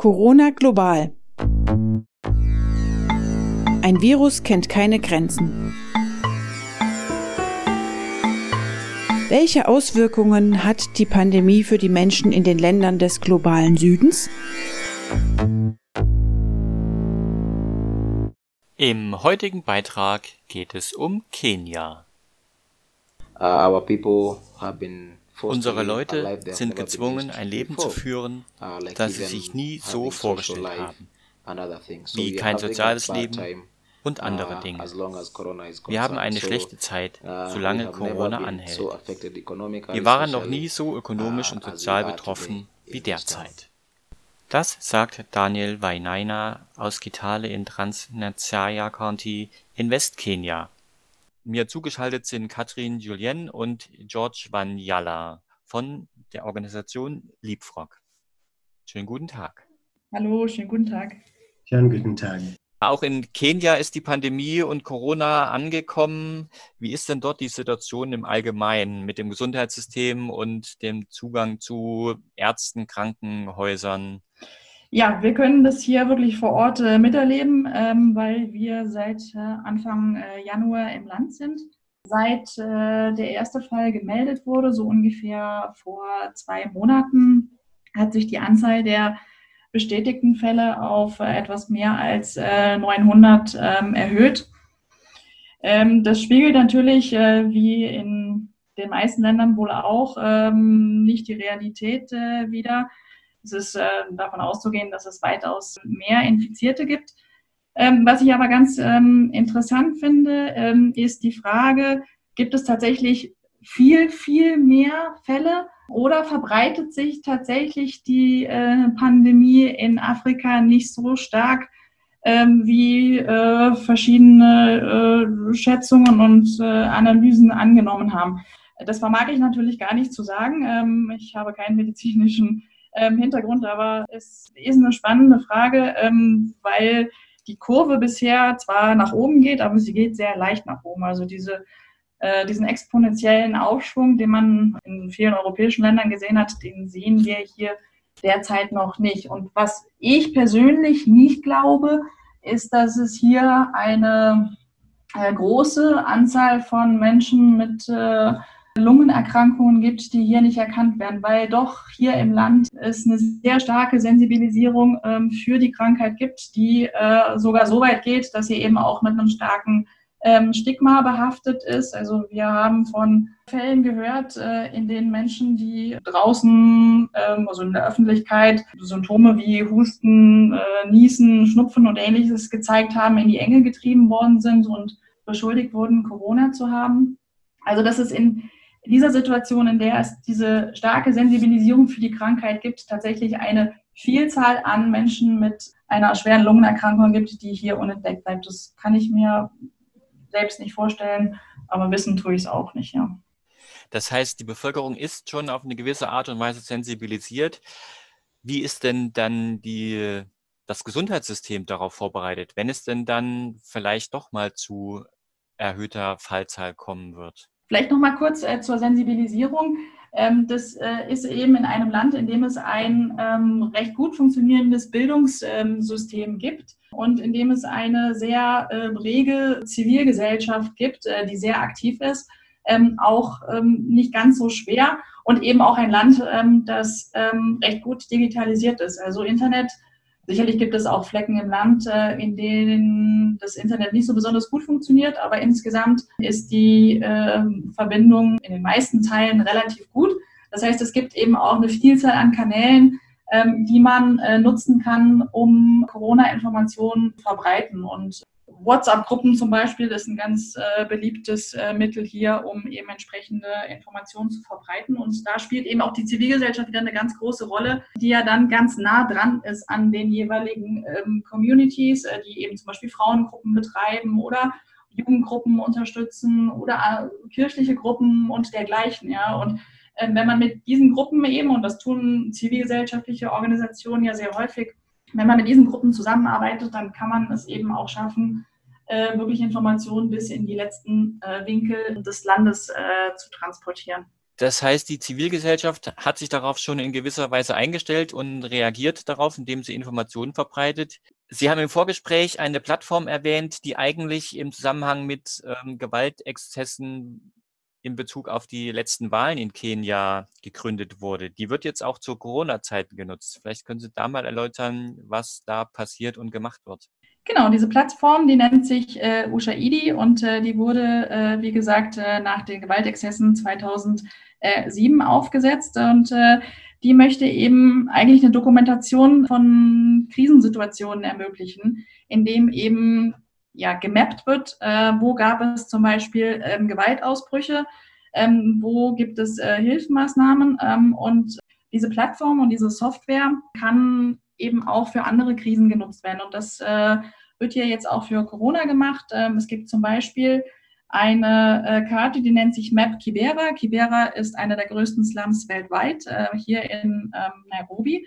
Corona global. Ein Virus kennt keine Grenzen. Welche Auswirkungen hat die Pandemie für die Menschen in den Ländern des globalen Südens? Im heutigen Beitrag geht es um Kenia. Uh, Unsere Leute sind gezwungen, ein Leben zu führen, uh, das sie sich nie so vorgestellt haben, wie kein soziales Leben und andere uh, Dinge. Wir haben eine schlechte Zeit, solange Corona anhält. Wir waren noch nie so ökonomisch und sozial betroffen wie derzeit. Das sagt Daniel Wainaina aus Kitale in Transnazaya County in Westkenia. Mir zugeschaltet sind Katrin Julien und George Wanyala von der Organisation Liebfrog. Schönen guten Tag. Hallo, schönen guten Tag. Schönen guten Tag. Auch in Kenia ist die Pandemie und Corona angekommen. Wie ist denn dort die Situation im Allgemeinen mit dem Gesundheitssystem und dem Zugang zu Ärzten, Krankenhäusern? Ja, wir können das hier wirklich vor Ort äh, miterleben, ähm, weil wir seit äh, Anfang äh, Januar im Land sind. Seit äh, der erste Fall gemeldet wurde, so ungefähr vor zwei Monaten, hat sich die Anzahl der bestätigten Fälle auf äh, etwas mehr als 900 äh, ähm, erhöht. Ähm, das spiegelt natürlich, wie in den meisten Ländern wohl auch, ähm, nicht die Realität wider. Es ist äh, davon auszugehen, dass es weitaus mehr Infizierte gibt. Ähm, was ich aber ganz ähm, interessant finde, ähm, ist die Frage, gibt es tatsächlich viel, viel mehr Fälle oder verbreitet sich tatsächlich die äh, Pandemie in Afrika nicht so stark, ähm, wie äh, verschiedene äh, Schätzungen und äh, Analysen angenommen haben? Das vermag ich natürlich gar nicht zu sagen. Ähm, ich habe keinen medizinischen ähm, Hintergrund, aber es ist eine spannende Frage, ähm, weil die Kurve bisher zwar nach oben geht, aber sie geht sehr leicht nach oben. Also diese, äh, diesen exponentiellen Aufschwung, den man in vielen europäischen Ländern gesehen hat, den sehen wir hier derzeit noch nicht. Und was ich persönlich nicht glaube, ist, dass es hier eine äh, große Anzahl von Menschen mit äh, Lungenerkrankungen gibt, die hier nicht erkannt werden, weil doch hier im Land es eine sehr starke Sensibilisierung ähm, für die Krankheit gibt, die äh, sogar so weit geht, dass sie eben auch mit einem starken ähm, Stigma behaftet ist. Also wir haben von Fällen gehört, äh, in denen Menschen, die draußen, ähm, also in der Öffentlichkeit, Symptome wie Husten, äh, Niesen, Schnupfen und ähnliches gezeigt haben, in die Enge getrieben worden sind und beschuldigt wurden, Corona zu haben. Also das ist in in dieser Situation, in der es diese starke Sensibilisierung für die Krankheit gibt, tatsächlich eine Vielzahl an Menschen mit einer schweren Lungenerkrankung gibt, die hier unentdeckt bleibt. Das kann ich mir selbst nicht vorstellen, aber wissen tue ich es auch nicht, ja. Das heißt, die Bevölkerung ist schon auf eine gewisse Art und Weise sensibilisiert. Wie ist denn dann die, das Gesundheitssystem darauf vorbereitet, wenn es denn dann vielleicht doch mal zu erhöhter Fallzahl kommen wird? Vielleicht noch mal kurz äh, zur Sensibilisierung. Ähm, das äh, ist eben in einem Land, in dem es ein ähm, recht gut funktionierendes Bildungssystem ähm, gibt und in dem es eine sehr äh, rege Zivilgesellschaft gibt, äh, die sehr aktiv ist, ähm, auch ähm, nicht ganz so schwer und eben auch ein Land, ähm, das recht gut digitalisiert ist. Also Internet Sicherlich gibt es auch Flecken im Land, äh, in denen das Internet nicht so besonders gut funktioniert, aber insgesamt ist die ähm, Verbindung in den meisten Teilen relativ gut. Das heißt, es gibt eben auch eine Vielzahl an Kanälen, ähm, die man äh, nutzen kann, um Corona-Informationen zu verbreiten. Und WhatsApp-Gruppen zum Beispiel ist ein ganz äh, beliebtes äh, Mittel hier, um eben entsprechende Informationen zu verbreiten. Und da spielt eben auch die Zivilgesellschaft wieder eine ganz große Rolle, die ja dann ganz nah dran ist an den jeweiligen ähm, Communities, äh, die eben zum Beispiel Frauengruppen betreiben oder Jugendgruppen unterstützen oder äh, kirchliche Gruppen und dergleichen. Ja. Und ähm, wenn man mit diesen Gruppen eben, und das tun zivilgesellschaftliche Organisationen ja sehr häufig, wenn man mit diesen Gruppen zusammenarbeitet, dann kann man es eben auch schaffen, äh, wirklich Informationen bis in die letzten äh, Winkel des Landes äh, zu transportieren. Das heißt, die Zivilgesellschaft hat sich darauf schon in gewisser Weise eingestellt und reagiert darauf, indem sie Informationen verbreitet. Sie haben im Vorgespräch eine Plattform erwähnt, die eigentlich im Zusammenhang mit ähm, Gewaltexzessen in Bezug auf die letzten Wahlen in Kenia gegründet wurde. Die wird jetzt auch zu Corona-Zeiten genutzt. Vielleicht können Sie da mal erläutern, was da passiert und gemacht wird. Genau, diese Plattform, die nennt sich äh, Ushaidi und äh, die wurde, äh, wie gesagt, äh, nach den Gewaltexzessen 2007 aufgesetzt und äh, die möchte eben eigentlich eine Dokumentation von Krisensituationen ermöglichen, indem eben ja, gemappt wird, äh, wo gab es zum Beispiel ähm, Gewaltausbrüche, ähm, wo gibt es äh, Hilfsmaßnahmen ähm, und diese Plattform und diese Software kann eben auch für andere Krisen genutzt werden. Und das äh, wird hier jetzt auch für Corona gemacht. Ähm, es gibt zum Beispiel eine äh, Karte, die nennt sich Map Kibera. Kibera ist einer der größten Slums weltweit, äh, hier in ähm, Nairobi.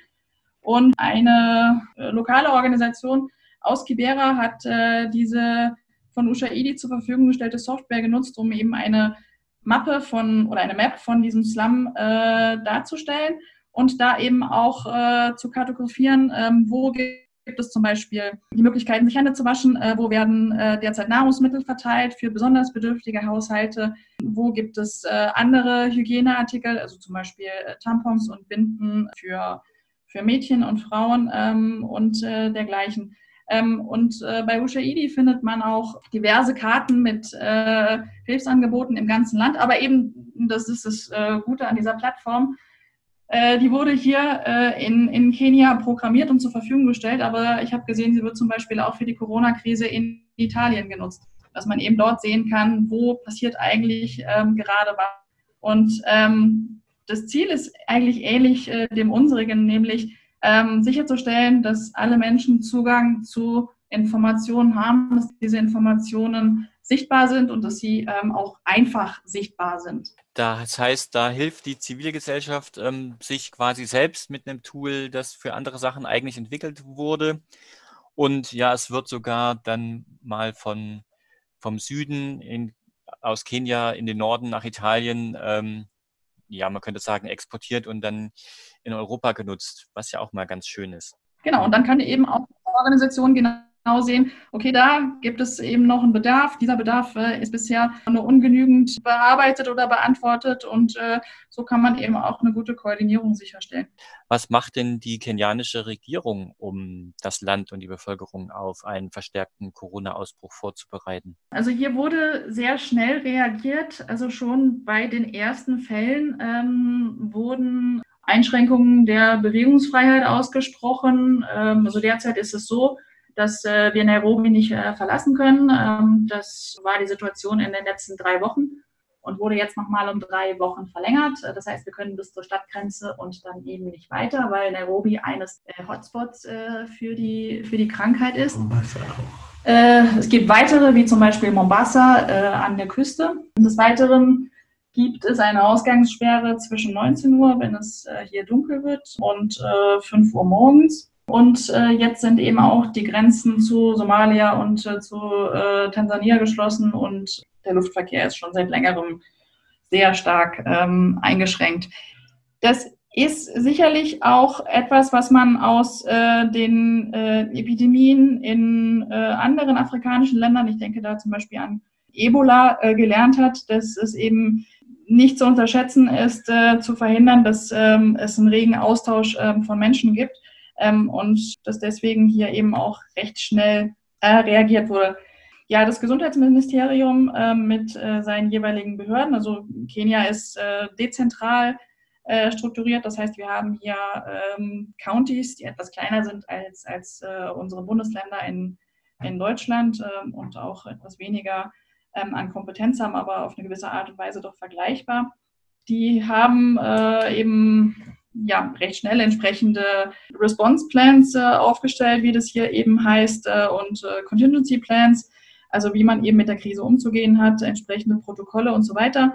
Und eine äh, lokale Organisation aus Kibera hat äh, diese von Ushaidi zur Verfügung gestellte Software genutzt, um eben eine Mappe von oder eine Map von diesem Slum äh, darzustellen und da eben auch äh, zu kartografieren, ähm, wo gibt es zum Beispiel die Möglichkeiten, sich Hände zu waschen, äh, wo werden äh, derzeit Nahrungsmittel verteilt für besonders bedürftige Haushalte, wo gibt es äh, andere Hygieneartikel, also zum Beispiel äh, Tampons und Binden für, für Mädchen und Frauen ähm, und dergleichen. Ähm, und äh, bei Ushaidi findet man auch diverse Karten mit äh, Hilfsangeboten im ganzen Land. Aber eben, das ist das äh, Gute an dieser Plattform, die wurde hier in, in Kenia programmiert und zur Verfügung gestellt. Aber ich habe gesehen, sie wird zum Beispiel auch für die Corona-Krise in Italien genutzt. Dass man eben dort sehen kann, wo passiert eigentlich ähm, gerade was. Und ähm, das Ziel ist eigentlich ähnlich äh, dem unsrigen, nämlich ähm, sicherzustellen, dass alle Menschen Zugang zu Informationen haben, dass diese Informationen sichtbar sind und dass sie ähm, auch einfach sichtbar sind. Das heißt, da hilft die Zivilgesellschaft ähm, sich quasi selbst mit einem Tool, das für andere Sachen eigentlich entwickelt wurde. Und ja, es wird sogar dann mal von, vom Süden in, aus Kenia in den Norden nach Italien ähm, ja, man könnte sagen, exportiert und dann in Europa genutzt, was ja auch mal ganz schön ist. Genau, und dann kann eben auch die Organisation genau genau sehen, okay, da gibt es eben noch einen Bedarf. Dieser Bedarf äh, ist bisher nur ungenügend bearbeitet oder beantwortet und äh, so kann man eben auch eine gute Koordinierung sicherstellen. Was macht denn die kenianische Regierung, um das Land und die Bevölkerung auf einen verstärkten Corona-Ausbruch vorzubereiten? Also hier wurde sehr schnell reagiert. Also schon bei den ersten Fällen ähm, wurden Einschränkungen der Bewegungsfreiheit ausgesprochen. Ähm, also derzeit ist es so, dass äh, wir Nairobi nicht äh, verlassen können. Ähm, das war die Situation in den letzten drei Wochen und wurde jetzt nochmal um drei Wochen verlängert. Das heißt, wir können bis zur Stadtgrenze und dann eben nicht weiter, weil Nairobi eines äh, Hotspots äh, für, die, für die Krankheit ist. Mombasa auch. Äh, es gibt weitere, wie zum Beispiel Mombasa äh, an der Küste. Und des Weiteren gibt es eine Ausgangssperre zwischen 19 Uhr, wenn es hier dunkel wird, und 5 Uhr morgens. Und äh, jetzt sind eben auch die Grenzen zu Somalia und äh, zu äh, Tansania geschlossen und der Luftverkehr ist schon seit längerem sehr stark ähm, eingeschränkt. Das ist sicherlich auch etwas, was man aus äh, den äh, Epidemien in äh, anderen afrikanischen Ländern, ich denke da zum Beispiel an Ebola, gelernt hat, dass es eben nicht zu unterschätzen ist, zu verhindern, dass ähm, es einen regen Austausch ähm, von Menschen gibt ähm, und dass deswegen hier eben auch recht schnell äh, reagiert wurde. Ja, das Gesundheitsministerium äh, mit äh, seinen jeweiligen Behörden, also Kenia ist äh, dezentral äh, strukturiert, das heißt, wir haben hier ähm, Counties, die etwas kleiner sind als, als äh, unsere Bundesländer in, in Deutschland ähm, und auch etwas weniger ähm, an Kompetenz haben, aber auf eine gewisse Art und Weise doch vergleichbar. Die haben eben ja, recht schnell entsprechende Response Plans äh, aufgestellt, wie das hier eben heißt, äh, und äh, Contingency Plans, also wie man eben mit der Krise umzugehen hat, entsprechende Protokolle und so weiter.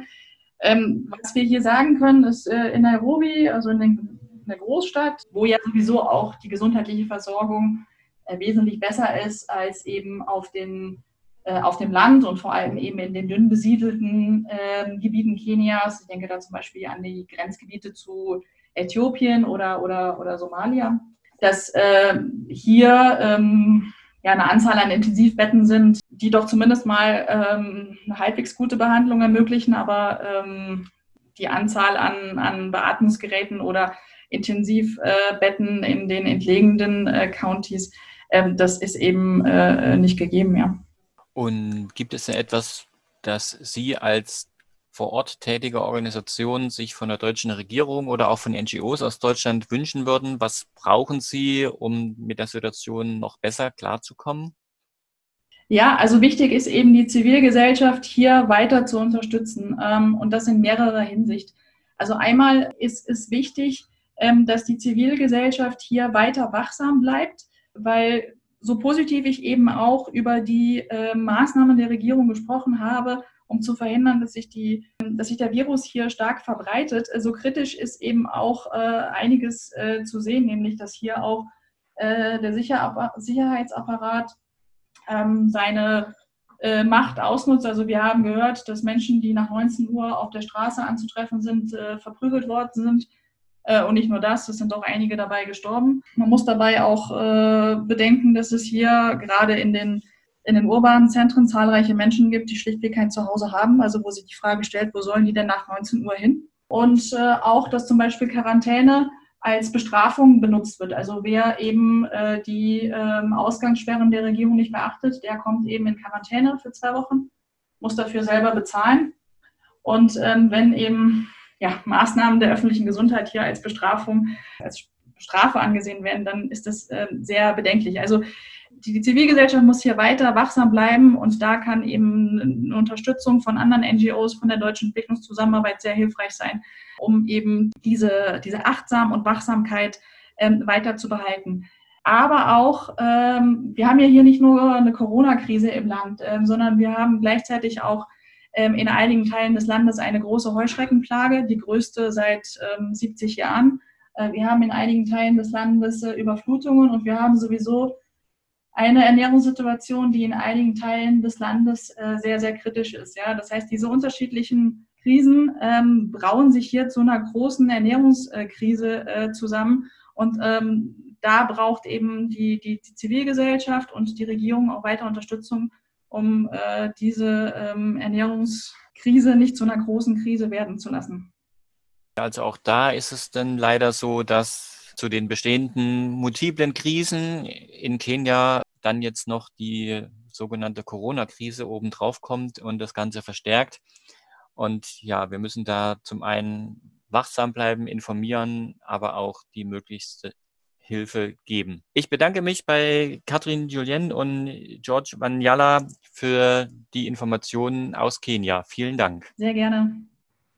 Ähm, was wir hier sagen können, ist äh, in Nairobi, also in, den, in, der Großstadt, wo ja sowieso auch die gesundheitliche Versorgung äh, wesentlich besser ist als eben auf den äh, auf dem Land und vor allem eben in den dünn besiedelten äh, Gebieten Kenias. Ich denke da zum Beispiel an die Grenzgebiete zu Äthiopien oder, oder, oder Somalia, dass äh, hier ähm, ja, eine Anzahl an Intensivbetten sind, die doch zumindest mal ähm, eine halbwegs gute Behandlung ermöglichen, aber ähm, die Anzahl an, an Beatmungsgeräten oder Intensivbetten äh, in den entlegenen äh, Counties, ähm, das ist eben äh, nicht gegeben, ja. Und gibt es denn etwas, das Sie als vor Ort tätige Organisation sich von der deutschen Regierung oder auch von NGOs aus Deutschland wünschen würden? Was brauchen Sie, um mit der Situation noch besser klarzukommen? Ja, also wichtig ist eben die Zivilgesellschaft hier weiter zu unterstützen ähm, und das in mehrerer Hinsicht. Also einmal ist es wichtig, ähm, dass die Zivilgesellschaft hier weiter wachsam bleibt, weil so positiv ich eben auch über die äh, Maßnahmen der Regierung gesprochen habe, um zu verhindern, dass sich, die, dass sich der Virus hier stark verbreitet, so kritisch ist eben auch äh, einiges äh, zu sehen, nämlich dass hier auch äh, der Sicher Sicherheitsapparat ähm, seine äh, Macht ausnutzt. Also wir haben gehört, dass Menschen, die nach 19 Uhr auf der Straße anzutreffen sind, äh, verprügelt worden sind. Äh, und nicht nur das, es sind auch einige dabei gestorben. Man muss dabei auch äh, bedenken, dass es hier gerade in den, in den urbanen Zentren zahlreiche Menschen gibt, die schlichtweg kein Zuhause haben. Also wo sich die Frage stellt, wo sollen die denn nach 19 Uhr hin? Und äh, auch, dass zum Beispiel Quarantäne als Bestrafung benutzt wird. Also wer eben äh, die ähm, Ausgangssperren der Regierung nicht beachtet, der kommt eben in Quarantäne für zwei Wochen, muss dafür selber bezahlen. Und ähm, wenn eben ja, Maßnahmen der öffentlichen Gesundheit hier als Bestrafung, als Strafe angesehen werden, dann ist das äh, sehr bedenklich. Also die, Zivilgesellschaft muss hier weiter wachsam bleiben und da kann eben eine Unterstützung von anderen NGOs, von der deutschen Entwicklungszusammenarbeit sehr hilfreich sein, um eben diese, diese Achtsam und Wachsamkeit ähm, weiter zu behalten. Aber auch, ähm, wir haben ja hier nicht nur eine Corona-Krise im Land, ähm, sondern wir haben gleichzeitig auch ähm, in einigen Teilen des Landes eine große Heuschreckenplage, die größte seit 70 ähm, Jahren. Äh, wir haben in einigen Teilen des Landes äh, Überflutungen und wir haben sowieso eine Ernährungssituation, die in einigen Teilen des Landes äh, sehr, sehr kritisch ist. Ja? Das heißt, diese unterschiedlichen Krisen ähm, brauen sich hier zu einer großen Ernährungskrise äh, zusammen. Und ähm, da braucht eben die, die, Zivilgesellschaft und die Regierung auch weiter Unterstützung, um äh, diese ähm, Ernährungskrise nicht zu einer großen Krise werden zu lassen. Also auch da ist es dann leider so, dass zu den bestehenden multiplen Krisen in Kenia dann jetzt noch die sogenannte Corona-Krise obendrauf kommt und das Ganze verstärkt. Und ja, wir müssen da zum einen wachsam bleiben, informieren, aber auch die möglichste Hilfe geben. Ich bedanke mich bei Katrin Julien und George Wanyala für die Informationen aus Kenia. Vielen Dank. Sehr gerne.